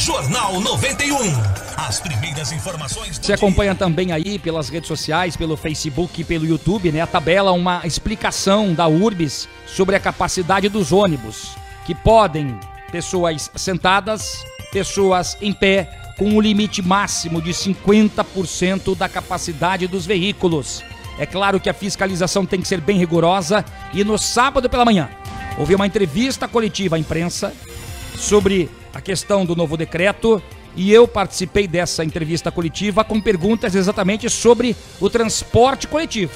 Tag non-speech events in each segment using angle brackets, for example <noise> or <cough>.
Jornal 91. As primeiras informações. Você acompanha também aí pelas redes sociais, pelo Facebook e pelo YouTube, né? A tabela, uma explicação da URBS sobre a capacidade dos ônibus, que podem pessoas sentadas, pessoas em pé, com um limite máximo de 50% da capacidade dos veículos. É claro que a fiscalização tem que ser bem rigorosa e no sábado pela manhã houve uma entrevista coletiva à imprensa sobre a questão do novo decreto e eu participei dessa entrevista coletiva com perguntas exatamente sobre o transporte coletivo.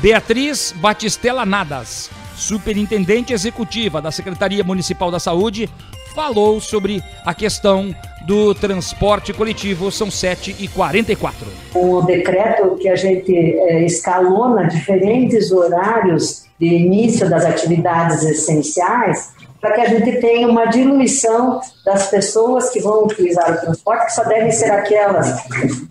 Beatriz Batistela Nadas, superintendente executiva da Secretaria Municipal da Saúde, falou sobre a questão do transporte coletivo. São 7h44. O decreto que a gente é, escalona diferentes horários de início das atividades essenciais para que a gente tenha uma diluição das pessoas que vão utilizar o transporte, que só devem ser aquelas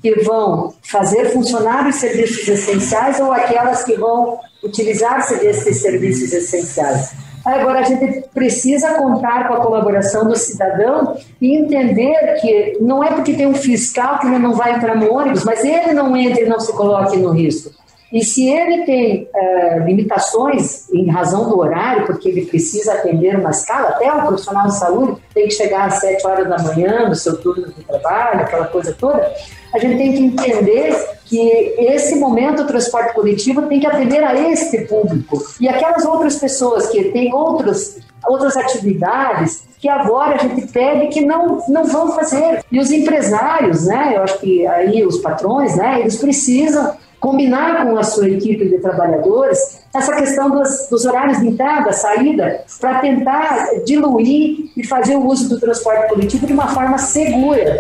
que vão fazer funcionar os serviços essenciais ou aquelas que vão utilizar-se desses serviços essenciais. Agora, a gente precisa contar com a colaboração do cidadão e entender que não é porque tem um fiscal que ele não vai entrar no ônibus, mas ele não entra e não se coloque no risco. E se ele tem uh, limitações em razão do horário, porque ele precisa atender uma escala, até o profissional de saúde tem que chegar às 7 horas da manhã no seu turno de trabalho, aquela coisa toda, a gente tem que entender que esse momento o transporte coletivo tem que atender a este público. E aquelas outras pessoas que têm outros, outras atividades que agora a gente pede que não, não vão fazer. E os empresários, né, eu acho que aí os patrões, né, eles precisam combinar com a sua equipe de trabalhadores essa questão dos, dos horários de entrada, saída, para tentar diluir e fazer o uso do transporte coletivo de uma forma segura.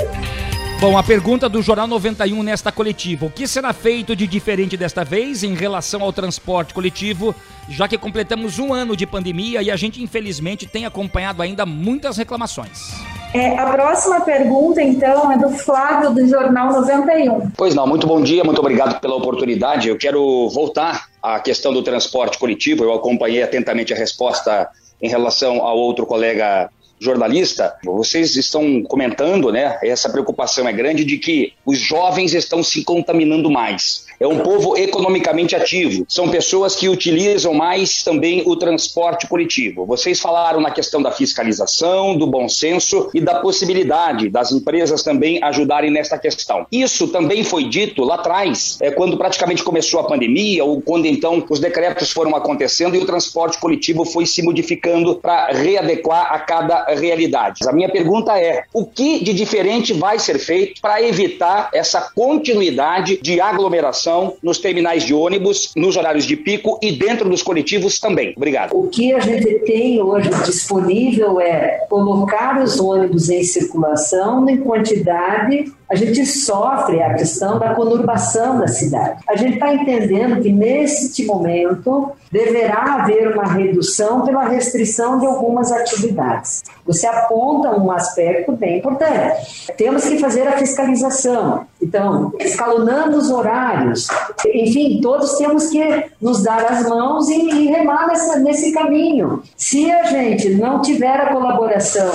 Bom, a pergunta do Jornal 91 nesta coletiva: o que será feito de diferente desta vez em relação ao transporte coletivo, já que completamos um ano de pandemia e a gente infelizmente tem acompanhado ainda muitas reclamações? É, a próxima pergunta, então, é do Flávio, do Jornal 91. Pois não, muito bom dia, muito obrigado pela oportunidade. Eu quero voltar à questão do transporte coletivo. Eu acompanhei atentamente a resposta em relação ao outro colega jornalista, vocês estão comentando, né? Essa preocupação é grande de que os jovens estão se contaminando mais. É um povo economicamente ativo. São pessoas que utilizam mais também o transporte coletivo. Vocês falaram na questão da fiscalização, do bom senso e da possibilidade das empresas também ajudarem nesta questão. Isso também foi dito lá atrás, é, quando praticamente começou a pandemia, ou quando então os decretos foram acontecendo e o transporte coletivo foi se modificando para readequar a cada realidade. A minha pergunta é: o que de diferente vai ser feito para evitar essa continuidade de aglomeração nos terminais de ônibus, nos horários de pico e dentro dos coletivos também? Obrigado. O que a gente tem hoje disponível é colocar os ônibus em circulação em quantidade a gente sofre a questão da conurbação da cidade. A gente está entendendo que neste momento deverá haver uma redução pela restrição de algumas atividades. Você aponta um aspecto bem importante. Temos que fazer a fiscalização. Então, escalonando os horários. Enfim, todos temos que nos dar as mãos e, e remar nessa, nesse caminho. Se a gente não tiver a colaboração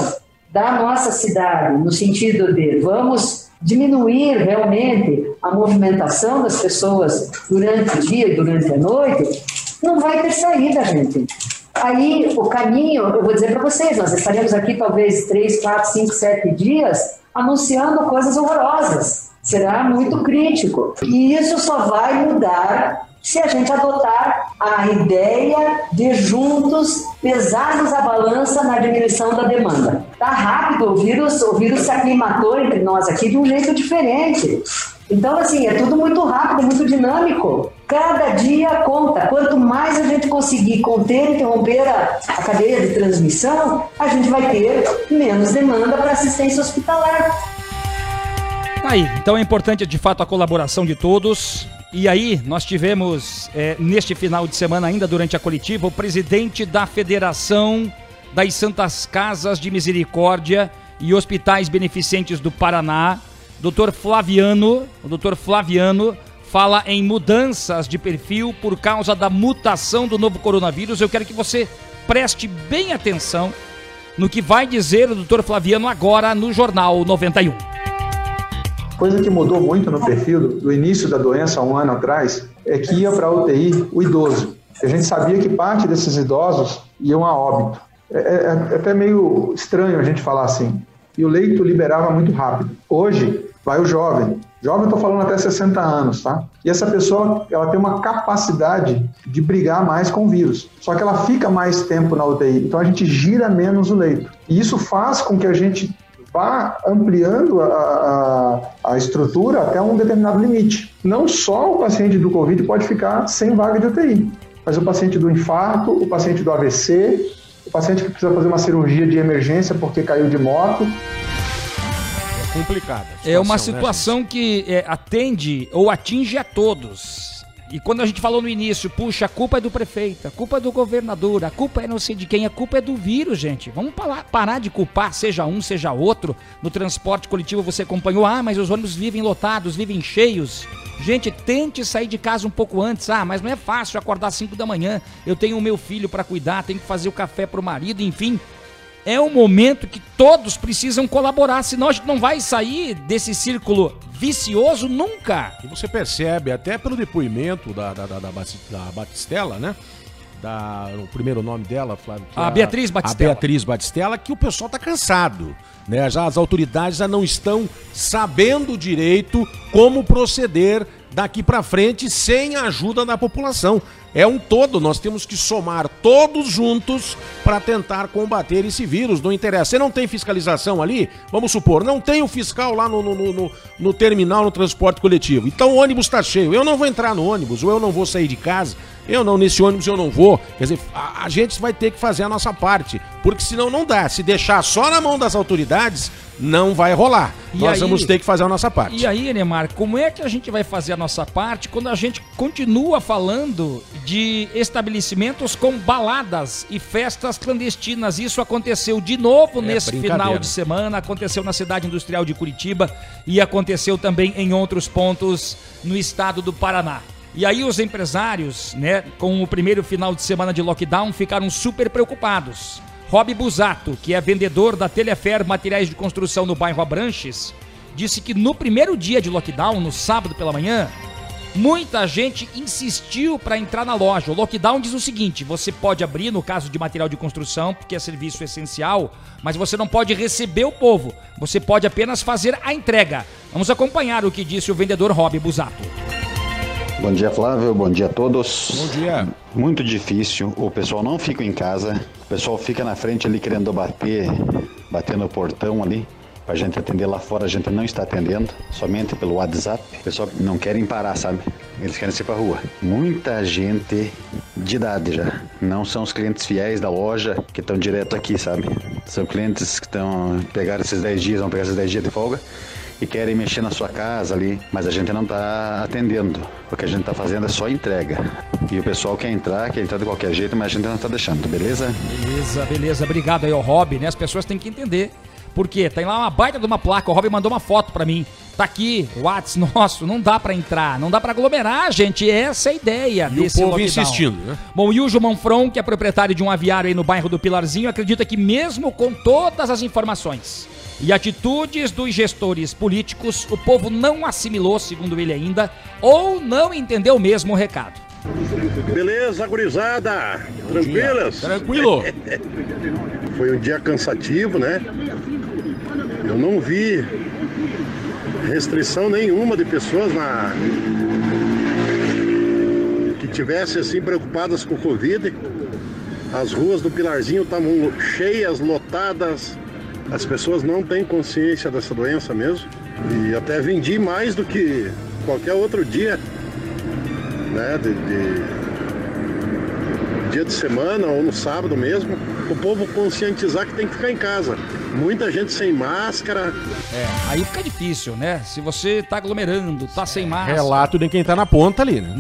da nossa cidade, no sentido de vamos diminuir realmente a movimentação das pessoas durante o dia e durante a noite, não vai ter saída, gente. Aí o caminho, eu vou dizer para vocês, nós estaremos aqui talvez 3, 4, 5, 7 dias anunciando coisas horrorosas. Será muito crítico. E isso só vai mudar se a gente adotar a ideia de juntos pesarmos a balança na diminuição da demanda. Tá rápido, o vírus, o vírus se aclimatou entre nós aqui de um jeito diferente. Então, assim, é tudo muito rápido, muito dinâmico. Cada dia conta. Quanto mais a gente conseguir conter interromper a, a cadeia de transmissão, a gente vai ter menos demanda para assistência hospitalar. Aí, então é importante de fato a colaboração de todos. E aí, nós tivemos, é, neste final de semana, ainda durante a coletiva, o presidente da Federação das Santas Casas de Misericórdia e Hospitais Beneficentes do Paraná, Dr. Flaviano. O Dr. Flaviano fala em mudanças de perfil por causa da mutação do novo coronavírus. Eu quero que você preste bem atenção no que vai dizer o doutor Flaviano agora no Jornal 91. Coisa que mudou muito no perfil do, início da doença, um ano atrás, é que ia para a UTI o idoso. A gente sabia que parte desses idosos iam a óbito. É, é, é até meio estranho a gente falar assim. E o leito liberava muito rápido. Hoje, vai o jovem. Jovem, estou falando até 60 anos, tá? E essa pessoa, ela tem uma capacidade de brigar mais com o vírus. Só que ela fica mais tempo na UTI. Então a gente gira menos o leito. E isso faz com que a gente vá ampliando a, a, a, estrutura até um determinado limite. Não só o paciente do Covid pode ficar sem vaga de UTI, mas o paciente do infarto, o paciente do AVC, o paciente que precisa fazer uma cirurgia de emergência porque caiu de moto. É complicada. É uma situação né, que é, atende ou atinge a todos. E quando a gente falou no início, puxa, a culpa é do prefeito, a culpa é do governador, a culpa é não sei de quem, a culpa é do vírus, gente. Vamos parar de culpar, seja um, seja outro. No transporte coletivo você acompanhou, ah, mas os ônibus vivem lotados, vivem cheios. Gente, tente sair de casa um pouco antes. Ah, mas não é fácil acordar às 5 da manhã. Eu tenho o meu filho para cuidar, tenho que fazer o café para o marido, enfim é um momento que todos precisam colaborar, senão a gente não vai sair desse círculo vicioso nunca. E você percebe, até pelo depoimento da, da, da, da Batistela, né? Da, o primeiro nome dela, Flávio. A, a, Beatriz Batistela. A Beatriz Batistela, que o pessoal está cansado. Né? Já as autoridades já não estão sabendo direito como proceder daqui para frente sem a ajuda da população. É um todo, nós temos que somar todos juntos para tentar combater esse vírus. Não interessa. Você não tem fiscalização ali? Vamos supor, não tem o fiscal lá no, no, no, no terminal, no transporte coletivo. Então o ônibus está cheio. Eu não vou entrar no ônibus, ou eu não vou sair de casa. Eu não, nesse ônibus eu não vou. Quer dizer, a, a gente vai ter que fazer a nossa parte. Porque senão não dá. Se deixar só na mão das autoridades, não vai rolar. E Nós aí, vamos ter que fazer a nossa parte. E aí, Neymar, como é que a gente vai fazer a nossa parte quando a gente continua falando de estabelecimentos com baladas e festas clandestinas? Isso aconteceu de novo é nesse final de semana, aconteceu na cidade industrial de Curitiba e aconteceu também em outros pontos no estado do Paraná. E aí os empresários, né, com o primeiro final de semana de lockdown, ficaram super preocupados. Rob Busato, que é vendedor da Telefer Materiais de Construção no bairro Abranches, disse que no primeiro dia de lockdown, no sábado pela manhã, muita gente insistiu para entrar na loja. O lockdown diz o seguinte: você pode abrir no caso de material de construção, porque é serviço essencial, mas você não pode receber o povo. Você pode apenas fazer a entrega. Vamos acompanhar o que disse o vendedor Rob Busato. Bom dia, Flávio. Bom dia a todos. Bom dia. Muito difícil. O pessoal não fica em casa. O pessoal fica na frente ali querendo bater, bater no portão ali. Pra gente atender lá fora, a gente não está atendendo, somente pelo WhatsApp. O pessoal não querem parar, sabe? Eles querem ir pra rua. Muita gente de idade já. Não são os clientes fiéis da loja que estão direto aqui, sabe? São clientes que estão pegar esses 10 dias, vão pegar esses 10 dias de folga e querem mexer na sua casa ali, mas a gente não está atendendo. O que a gente está fazendo é só entrega. E o pessoal quer entrar, quer entrar de qualquer jeito, mas a gente não está deixando, beleza? Beleza, beleza. Obrigado aí ao Rob, né? As pessoas têm que entender. Por quê? Tem lá uma baita de uma placa, o Rob mandou uma foto para mim. Tá aqui, o Whats <laughs> nosso, não dá para entrar, não dá para aglomerar, gente. Essa é a ideia e desse o povo lockdown. insistindo, né? Bom, e o Manfron, que é proprietário de um aviário aí no bairro do Pilarzinho, acredita que mesmo com todas as informações e atitudes dos gestores políticos, o povo não assimilou, segundo ele ainda, ou não entendeu mesmo o recado. Beleza, gurizada? Tranquilas? Tranquilo. <laughs> Foi um dia cansativo, né? Eu não vi restrição nenhuma de pessoas na que tivessem assim preocupadas com o Covid. As ruas do Pilarzinho estavam cheias, lotadas, as pessoas não têm consciência dessa doença mesmo. E até vendi mais do que qualquer outro dia, né? De, de dia de semana ou no sábado mesmo, o povo conscientizar que tem que ficar em casa. Muita gente sem máscara. É, aí fica difícil, né? Se você tá aglomerando, tá sem máscara. Relato de quem tá na ponta ali, né?